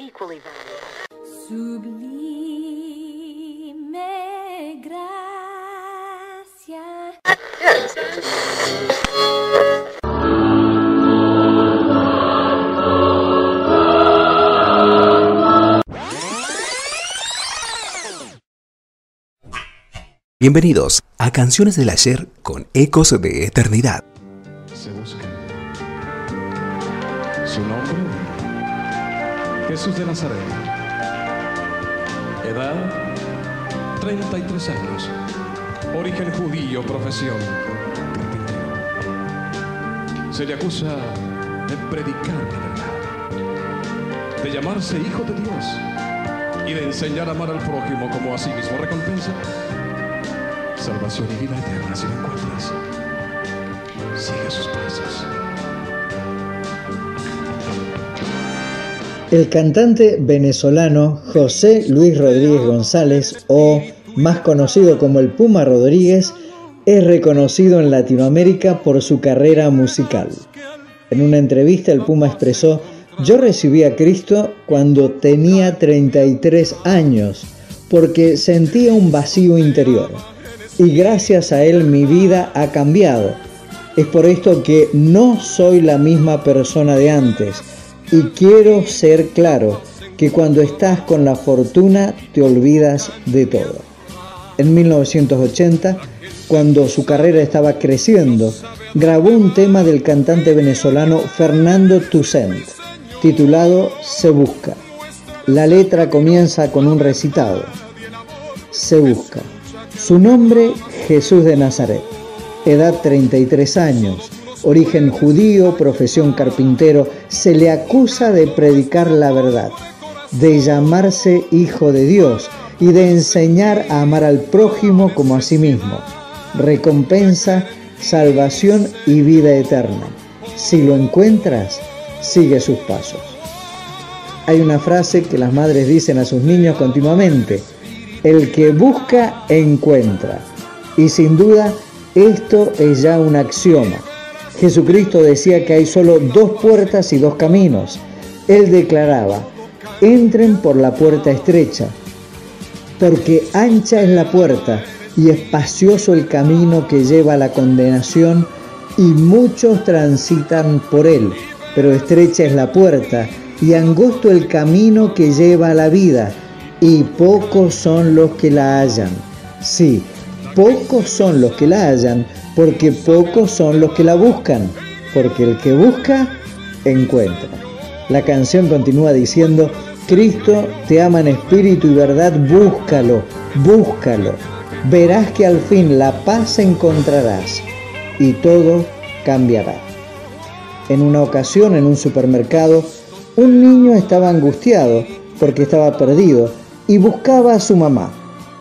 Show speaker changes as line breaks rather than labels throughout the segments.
equally valuable.
Sublime gracia.
Bienvenidos a Canciones del Ayer con Ecos de Eternidad.
se busca. Su nombre, Jesús de Nazaret. Edad, 33 años. Origen judío, profesión, carpintero. Se le acusa de predicar la verdad, de llamarse hijo de Dios y de enseñar a amar al prójimo como a sí mismo recompensa. Salvación y vida eterna si lo encuentras. Sigue sus pasos.
El cantante venezolano José Luis Rodríguez González, o más conocido como el Puma Rodríguez, es reconocido en Latinoamérica por su carrera musical. En una entrevista el Puma expresó, yo recibí a Cristo cuando tenía 33 años, porque sentía un vacío interior, y gracias a él mi vida ha cambiado. Es por esto que no soy la misma persona de antes y quiero ser claro que cuando estás con la fortuna te olvidas de todo. En 1980, cuando su carrera estaba creciendo, grabó un tema del cantante venezolano Fernando Toussaint, titulado Se Busca. La letra comienza con un recitado. Se Busca. Su nombre, Jesús de Nazaret. Edad 33 años. Origen judío, profesión carpintero. Se le acusa de predicar la verdad, de llamarse hijo de Dios y de enseñar a amar al prójimo como a sí mismo. Recompensa, salvación y vida eterna. Si lo encuentras, sigue sus pasos. Hay una frase que las madres dicen a sus niños continuamente. El que busca, encuentra. Y sin duda, esto es ya un axioma. Jesucristo decía que hay solo dos puertas y dos caminos. Él declaraba, entren por la puerta estrecha, porque ancha es la puerta y espacioso el camino que lleva a la condenación y muchos transitan por él, pero estrecha es la puerta y angosto el camino que lleva a la vida y pocos son los que la hallan. Sí, pocos son los que la hallan, porque pocos son los que la buscan, porque el que busca, encuentra. La canción continúa diciendo, Cristo te ama en espíritu y verdad, búscalo, búscalo. Verás que al fin la paz encontrarás y todo cambiará. En una ocasión, en un supermercado, un niño estaba angustiado porque estaba perdido y buscaba a su mamá.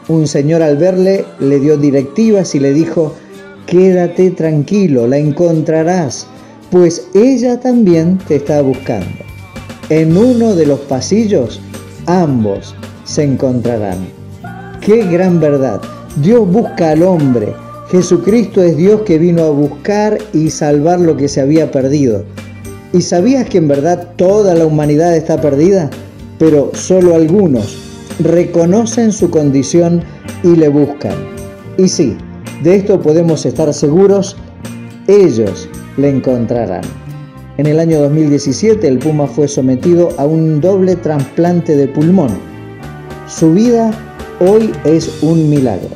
Un señor al verle le dio directivas y le dijo, quédate tranquilo, la encontrarás, pues ella también te está buscando. En uno de los pasillos, ambos se encontrarán. ¡Qué gran verdad! Dios busca al hombre. Jesucristo es Dios que vino a buscar y salvar lo que se había perdido. ¿Y sabías que en verdad toda la humanidad está perdida? Pero solo algunos reconocen su condición y le buscan. Y sí, de esto podemos estar seguros, ellos le encontrarán. En el año 2017 el Puma fue sometido a un doble trasplante de pulmón. Su vida hoy es un milagro.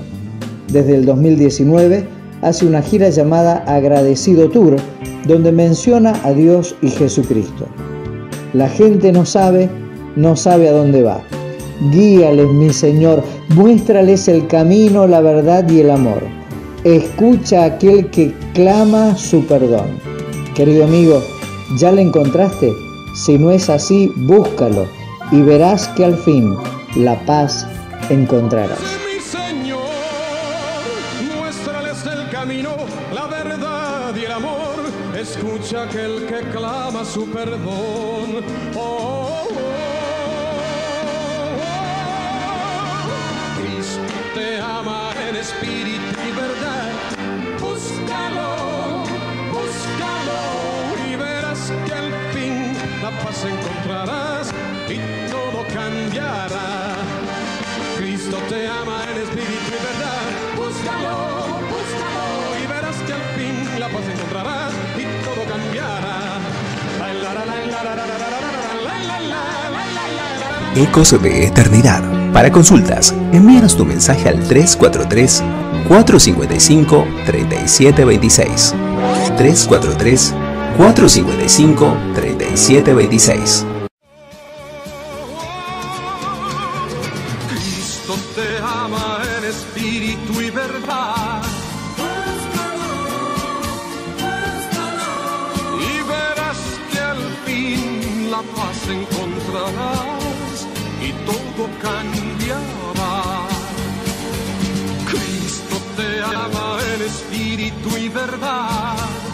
Desde el 2019 hace una gira llamada Agradecido Tour, donde menciona a Dios y Jesucristo. La gente no sabe, no sabe a dónde va. Guíales, mi Señor, muéstrales el camino, la verdad y el amor. Escucha a aquel que clama su perdón. Querido amigo, ¿ya le encontraste? Si no es así, búscalo y verás que al fin la paz encontrarás.
Mi Señor, muéstrales el camino, la verdad y el amor. Escucha aquel que clama su perdón. Oh, oh, oh. Te ama en espíritu y verdad. Búscalo, búscalo y verás que al fin la paz encontrarás y todo cambiará. Cristo te ama en espíritu y verdad. Búscalo, búscalo y verás que al fin la paz encontrarás y todo cambiará.
Ecos de Eternidad. Para consultas, envíanos tu mensaje al 343 455 3726. 343 455 3726.
Cristo te ama en espíritu y verdad. Y verás que al fin la paz encontrarás y todo cambiará. Cristo te ama en espíritu y verdad.